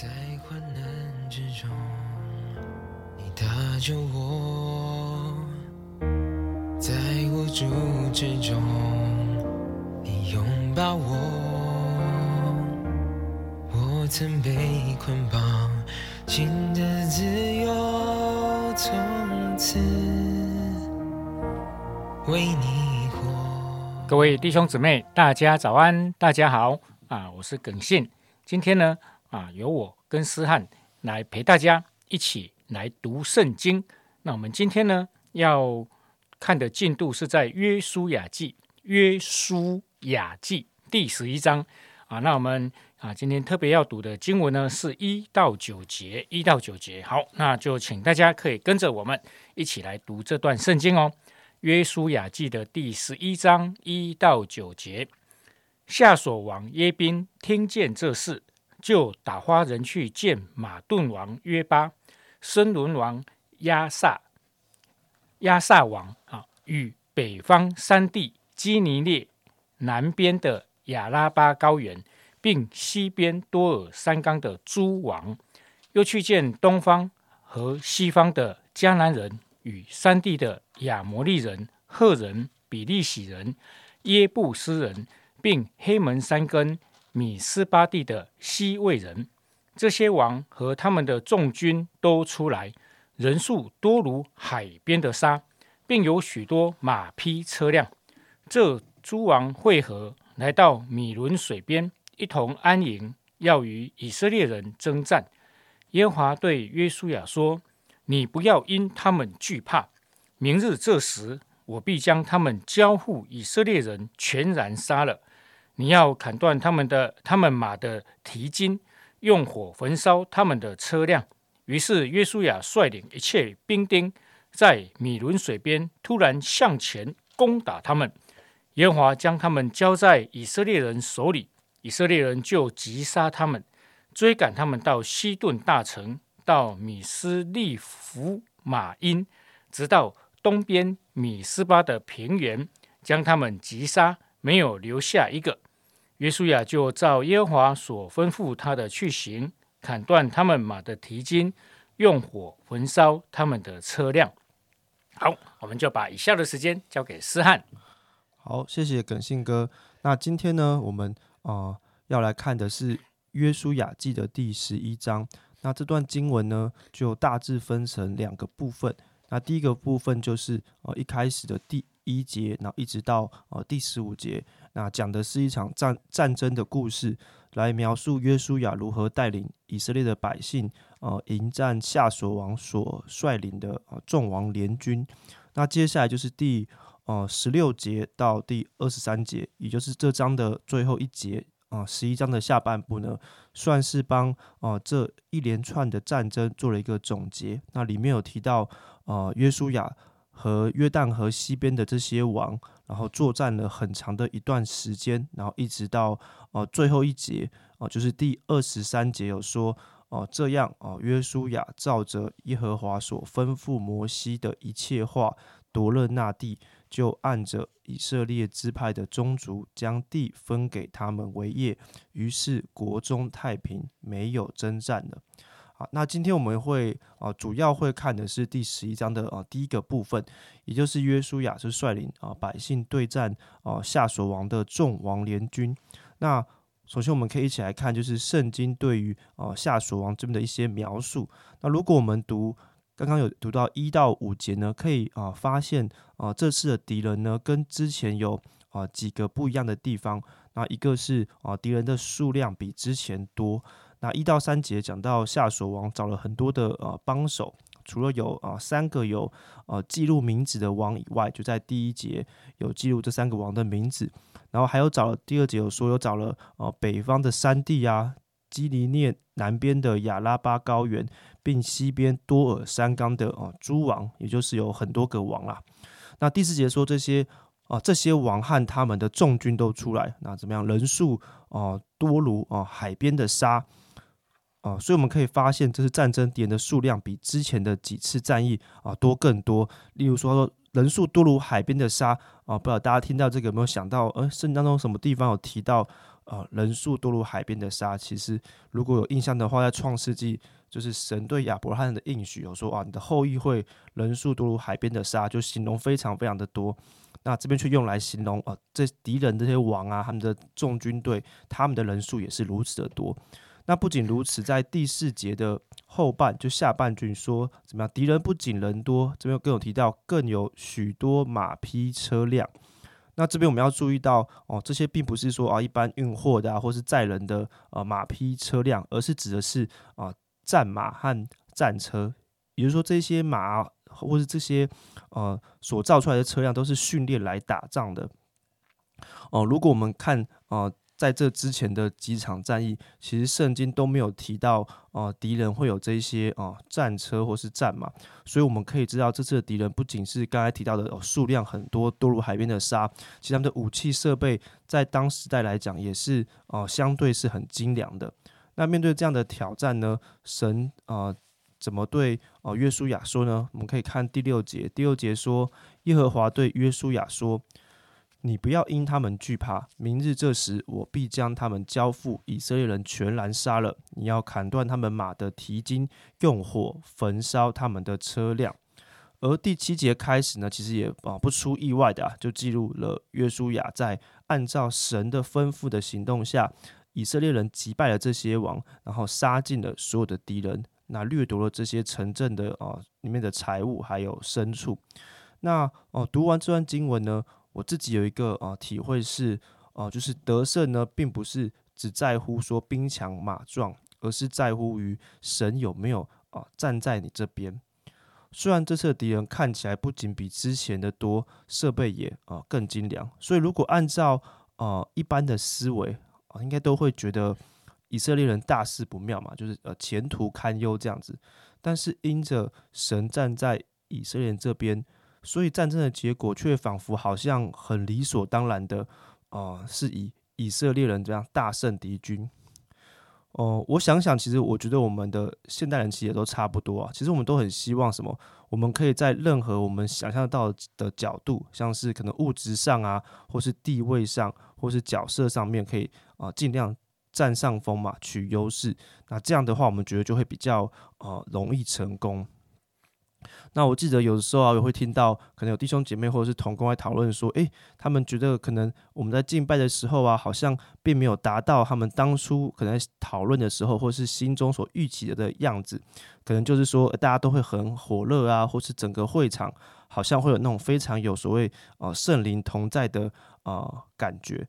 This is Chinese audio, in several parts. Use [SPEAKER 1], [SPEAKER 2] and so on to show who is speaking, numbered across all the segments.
[SPEAKER 1] 在患难之中，你搭救我；在无助之中，你拥抱我。我曾被捆绑，心的自由，从此为你活。
[SPEAKER 2] 各位弟兄姊妹，大家早安，大家好啊！我是耿信，今天呢啊，由我跟思翰来陪大家一起来读圣经。那我们今天呢要看的进度是在约书亚记，约书亚记第十一章啊。那我们啊今天特别要读的经文呢是一到九节，一到九节。好，那就请大家可以跟着我们一起来读这段圣经哦。约书亚记的第十一章一到九节，夏所王耶宾听见这事，就打发人去见马顿王约巴、森伦王亚萨、亚萨王啊，与北方山地基尼列南边的亚拉巴高原，并西边多尔山冈的诸王，又去见东方和西方的迦南人。与山地的亚摩利人、赫人、比利洗人、耶布斯人，并黑门山根米斯巴地的西魏人，这些王和他们的众军都出来，人数多如海边的沙，并有许多马匹车辆。这诸王会合，来到米伦水边，一同安营，要与以色列人征战。耶和华对约书亚说。你不要因他们惧怕，明日这时，我必将他们交付以色列人，全然杀了。你要砍断他们的他们马的蹄筋，用火焚烧他们的车辆。于是约书亚率领一切兵丁，在米伦水边突然向前攻打他们。耶和华将他们交在以色列人手里，以色列人就击杀他们，追赶他们到西顿大城。到米斯利弗马因，直到东边米斯巴的平原，将他们击杀，没有留下一个。约书亚就照耶和华所吩咐他的去行，砍断他们马的蹄筋，用火焚烧他们的车辆。好，我们就把以下的时间交给思翰。
[SPEAKER 3] 好，谢谢耿信哥。那今天呢，我们啊要来看的是约书亚记的第十一章。那这段经文呢，就大致分成两个部分。那第一个部分就是呃一开始的第一节，然后一直到呃第十五节，那讲的是一场战战争的故事，来描述约书亚如何带领以色列的百姓呃迎战夏所王所率领的呃众王联军。那接下来就是第呃十六节到第二十三节，也就是这章的最后一节。啊，十一章的下半部呢，算是帮啊这一连串的战争做了一个总结。那里面有提到，呃，约书亚和约旦河西边的这些王，然后作战了很长的一段时间，然后一直到呃最后一节，哦，就是第二十三节有说，哦，这样哦，约书亚照着耶和华所吩咐摩西的一切话，夺了那地。就按着以色列支派的宗族，将地分给他们为业，于是国中太平，没有征战了。啊，那今天我们会啊，主要会看的是第十一章的啊第一个部分，也就是约书亚是率领啊百姓对战啊夏所王的众王联军。那首先我们可以一起来看，就是圣经对于啊夏所王这边的一些描述。那如果我们读。刚刚有读到一到五节呢，可以啊发现啊这次的敌人呢跟之前有啊几个不一样的地方。那一个是啊敌人的数量比之前多。那一到三节讲到夏所王找了很多的呃帮手，除了有啊三个有呃记录名字的王以外，就在第一节有记录这三个王的名字。然后还有找了第二节有说有找了呃北方的山地啊。基尼涅南边的亚拉巴高原，并西边多尔山冈的啊诸王，也就是有很多个王啦。那第四节说这些啊这些王和他们的众军都出来，那怎么样？人数啊多如啊海边的沙啊，所以我们可以发现，这是战争敌人的数量比之前的几次战役啊多更多。例如说人数多如海边的沙啊，不知道大家听到这个有没有想到？呃，圣经当中什么地方有提到？呃人数多如海边的沙。其实如果有印象的话，在创世纪就是神对亚伯拉罕的应许，有说啊，你的后裔会人数多如海边的沙，就形容非常非常的多。那这边却用来形容啊，这敌人这些王啊，他们的众军队，他们的人数也是如此的多。那不仅如此，在第四节的后半，就下半句说怎么样？敌人不仅人多，这边更有提到，更有许多马匹车辆。那这边我们要注意到哦，这些并不是说啊一般运货的啊，或是载人的呃马匹车辆，而是指的是啊战马和战车。也就是说，这些马或是这些呃所造出来的车辆，都是训练来打仗的。哦，如果我们看啊。在这之前的几场战役，其实圣经都没有提到，呃，敌人会有这些啊战车或是战马，所以我们可以知道，这次的敌人不仅是刚才提到的呃数量很多，多如海边的沙，其实他们的武器设备在当时代来讲也是哦相对是很精良的。那面对这样的挑战呢，神啊怎么对呃约书亚说呢？我们可以看第六节，第六节说，耶和华对约书亚说。你不要因他们惧怕，明日这时我必将他们交付以色列人，全然杀了。你要砍断他们马的蹄筋，用火焚烧他们的车辆。而第七节开始呢，其实也啊不出意外的啊，就记录了约书亚在按照神的吩咐的行动下，以色列人击败了这些王，然后杀尽了所有的敌人，那掠夺了这些城镇的啊里面的财物还有牲畜。那哦，读完这段经文呢？我自己有一个啊体会是，啊，就是得胜呢，并不是只在乎说兵强马壮，而是在乎于神有没有啊站在你这边。虽然这次的敌人看起来不仅比之前的多，设备也啊更精良，所以如果按照啊一般的思维啊，应该都会觉得以色列人大事不妙嘛，就是呃前途堪忧这样子。但是因着神站在以色列人这边。所以战争的结果却仿佛好像很理所当然的，啊，是以以色列人这样大胜敌军。哦，我想想，其实我觉得我们的现代人其实也都差不多啊。其实我们都很希望什么？我们可以在任何我们想象到的角度，像是可能物质上啊，或是地位上，或是角色上面，可以啊尽量占上风嘛，取优势。那这样的话，我们觉得就会比较啊容易成功。那我记得有的时候啊，也会听到可能有弟兄姐妹或者是同工来讨论说，诶，他们觉得可能我们在敬拜的时候啊，好像并没有达到他们当初可能讨论的时候，或是心中所预期的的样子。可能就是说，大家都会很火热啊，或是整个会场好像会有那种非常有所谓呃圣灵同在的呃感觉。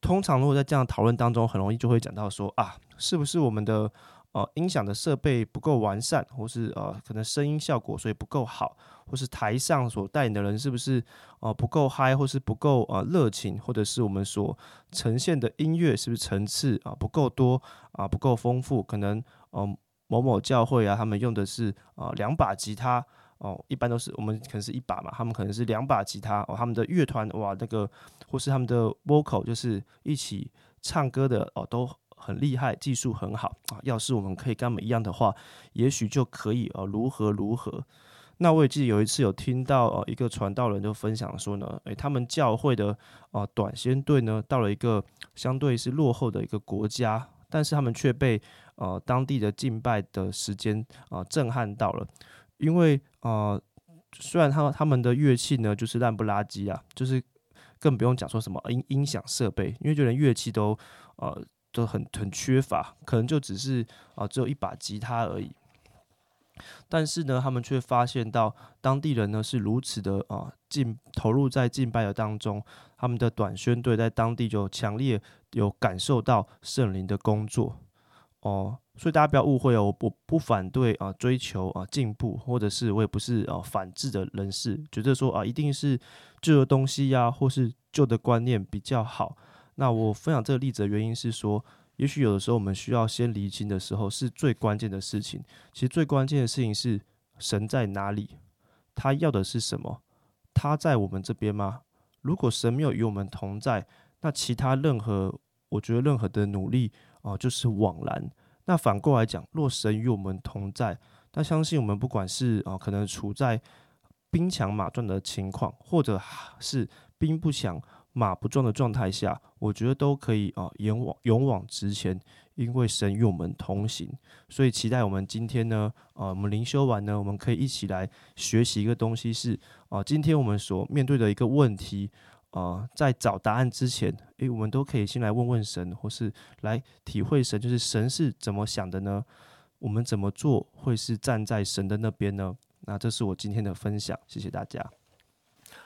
[SPEAKER 3] 通常如果在这样讨论当中，很容易就会讲到说啊，是不是我们的？呃，音响的设备不够完善，或是呃，可能声音效果所以不够好，或是台上所带领的人是不是呃不够嗨，或是不够呃热情，或者是我们所呈现的音乐是不是层次啊不够多啊不够丰富？可能呃某某教会啊，他们用的是啊两把吉他哦，一般都是我们可能是一把嘛，他们可能是两把吉他哦，他们的乐团哇那个或是他们的 vocal 就是一起唱歌的哦都。很厉害，技术很好啊！要是我们可以跟他们一样的话，也许就可以呃如何如何。那我也记得有一次有听到呃一个传道人就分享说呢，诶，他们教会的啊短宣队呢到了一个相对是落后的一个国家，但是他们却被呃当地的敬拜的时间啊震撼到了，因为啊虽然他他们的乐器呢就是烂不拉几啊，就是更不用讲说什么音音响设备，因为就连乐器都呃。都很很缺乏，可能就只是啊，只有一把吉他而已。但是呢，他们却发现到当地人呢是如此的啊，敬投入在敬拜的当中，他们的短宣队在当地就强烈有感受到圣灵的工作哦。所以大家不要误会哦，我不不反对啊，追求啊进步，或者是我也不是啊反制的人士，觉得说啊一定是旧的东西呀，或是旧的观念比较好。那我分享这个例子的原因是说，也许有的时候我们需要先厘清的时候是最关键的事情。其实最关键的事情是神在哪里，他要的是什么？他在我们这边吗？如果神没有与我们同在，那其他任何我觉得任何的努力啊就是枉然。那反过来讲，若神与我们同在，那相信我们不管是啊可能处在兵强马壮的情况，或者是兵不强。马不撞的状态下，我觉得都可以啊，勇往勇往直前，因为神与我们同行。所以期待我们今天呢，啊，我们灵修完呢，我们可以一起来学习一个东西，是啊，今天我们所面对的一个问题啊，在找答案之前，诶，我们都可以先来问问神，或是来体会神，就是神是怎么想的呢？我们怎么做会是站在神的那边呢？那这是我今天的分享，谢谢大家。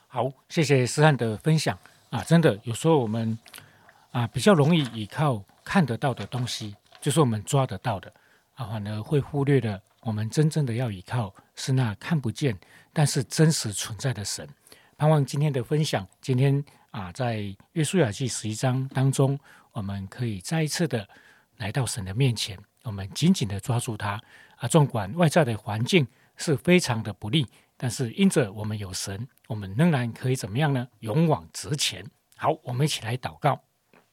[SPEAKER 2] 好，谢谢思翰的分享啊！真的，有时候我们啊比较容易依靠看得到的东西，就是我们抓得到的啊，反而会忽略了我们真正的要依靠是那看不见但是真实存在的神。盼望今天的分享，今天啊在约书亚记十一章当中，我们可以再一次的来到神的面前，我们紧紧的抓住他啊，纵管外在的环境是非常的不利。但是因着我们有神，我们仍然可以怎么样呢？勇往直前。好，我们一起来祷告。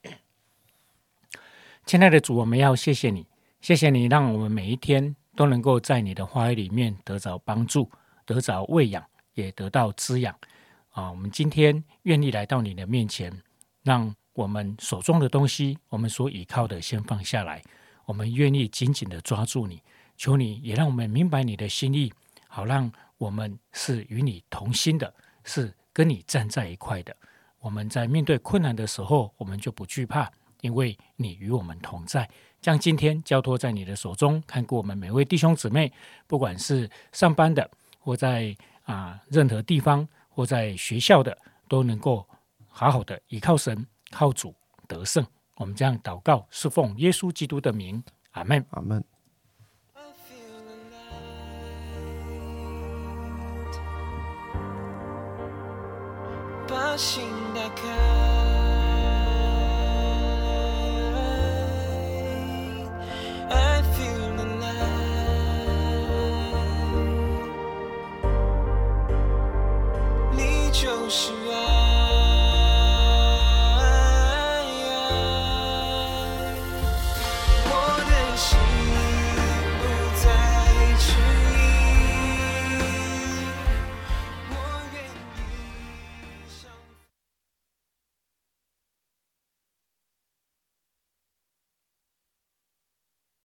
[SPEAKER 2] 亲爱的主，我们要谢谢你，谢谢你让我们每一天都能够在你的话语里面得着帮助，得着喂养，也得到滋养。啊，我们今天愿意来到你的面前，让我们手中的东西，我们所依靠的先放下来，我们愿意紧紧的抓住你。求你也让我们明白你的心意，好让。我们是与你同心的，是跟你站在一块的。我们在面对困难的时候，我们就不惧怕，因为你与我们同在。将今天交托在你的手中，看顾我们每位弟兄姊妹，不管是上班的，或在啊任何地方，或在学校的，都能够好好的依靠神，靠主得胜。我们这样祷告，是奉耶稣基督的名，阿门，
[SPEAKER 3] 阿门。把心打开 i feel the night 你就是爱。